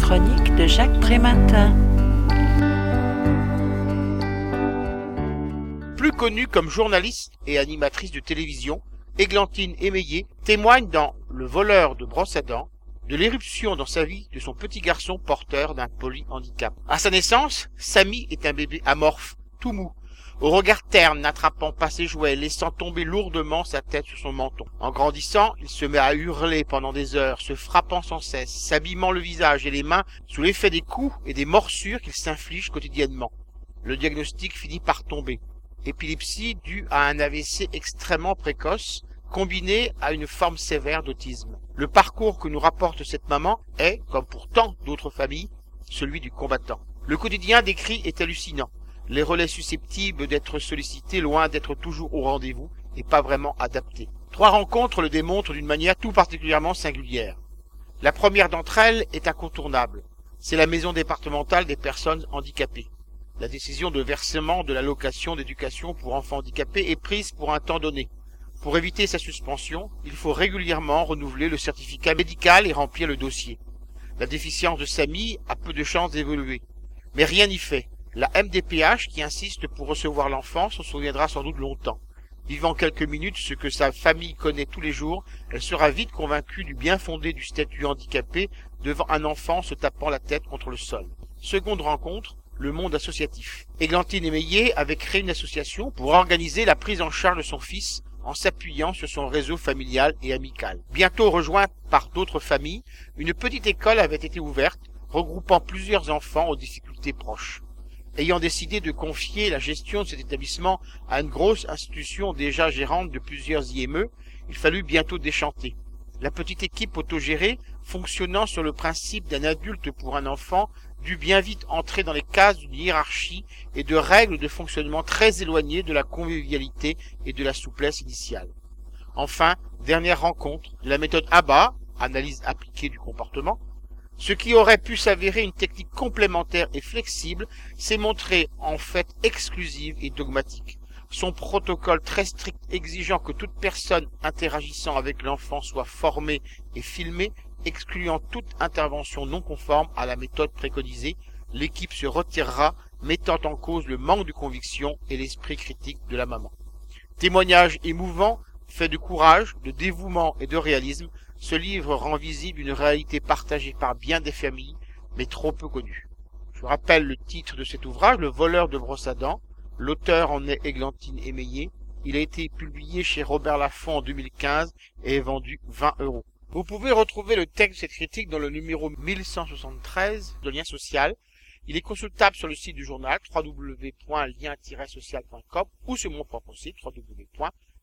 chroniques de Jacques Prématin. Plus connue comme journaliste et animatrice de télévision, Églantine Émeillé témoigne dans Le voleur de brosse à dents de l'éruption dans sa vie de son petit garçon porteur d'un polyhandicap. À sa naissance, Samy est un bébé amorphe, tout mou, au regard terne, n'attrapant pas ses jouets, laissant tomber lourdement sa tête sur son menton. En grandissant, il se met à hurler pendant des heures, se frappant sans cesse, s'abîmant le visage et les mains sous l'effet des coups et des morsures qu'il s'inflige quotidiennement. Le diagnostic finit par tomber. Épilepsie due à un AVC extrêmement précoce, combiné à une forme sévère d'autisme. Le parcours que nous rapporte cette maman est, comme pour tant d'autres familles, celui du combattant. Le quotidien décrit est hallucinant les relais susceptibles d'être sollicités loin d'être toujours au rendez-vous et pas vraiment adaptés. Trois rencontres le démontrent d'une manière tout particulièrement singulière. La première d'entre elles est incontournable. C'est la maison départementale des personnes handicapées. La décision de versement de l'allocation d'éducation pour enfants handicapés est prise pour un temps donné. Pour éviter sa suspension, il faut régulièrement renouveler le certificat médical et remplir le dossier. La déficience de Samy a peu de chances d'évoluer. Mais rien n'y fait. La MDPH, qui insiste pour recevoir l'enfant, s'en souviendra sans doute longtemps. Vivant quelques minutes ce que sa famille connaît tous les jours, elle sera vite convaincue du bien fondé du statut handicapé devant un enfant se tapant la tête contre le sol. Seconde rencontre, le monde associatif. Églantine Émeillé avait créé une association pour organiser la prise en charge de son fils en s'appuyant sur son réseau familial et amical. Bientôt rejointe par d'autres familles, une petite école avait été ouverte, regroupant plusieurs enfants aux difficultés proches ayant décidé de confier la gestion de cet établissement à une grosse institution déjà gérante de plusieurs IME, il fallut bientôt déchanter. La petite équipe autogérée, fonctionnant sur le principe d'un adulte pour un enfant, dut bien vite entrer dans les cases d'une hiérarchie et de règles de fonctionnement très éloignées de la convivialité et de la souplesse initiale. Enfin, dernière rencontre la méthode ABA, analyse appliquée du comportement, ce qui aurait pu s'avérer une technique complémentaire et flexible s'est montré en fait exclusive et dogmatique. Son protocole très strict exigeant que toute personne interagissant avec l'enfant soit formée et filmée, excluant toute intervention non conforme à la méthode préconisée, l'équipe se retirera, mettant en cause le manque de conviction et l'esprit critique de la maman. Témoignage émouvant, fait de courage, de dévouement et de réalisme, ce livre rend visible une réalité partagée par bien des familles, mais trop peu connue. Je rappelle le titre de cet ouvrage, Le voleur de brosse à dents. L'auteur en est Églantine Émeillé. Il a été publié chez Robert Laffont en 2015 et est vendu 20 euros. Vous pouvez retrouver le texte de cette critique dans le numéro 1173 de Lien Social. Il est consultable sur le site du journal www.lien-social.com ou sur mon propre site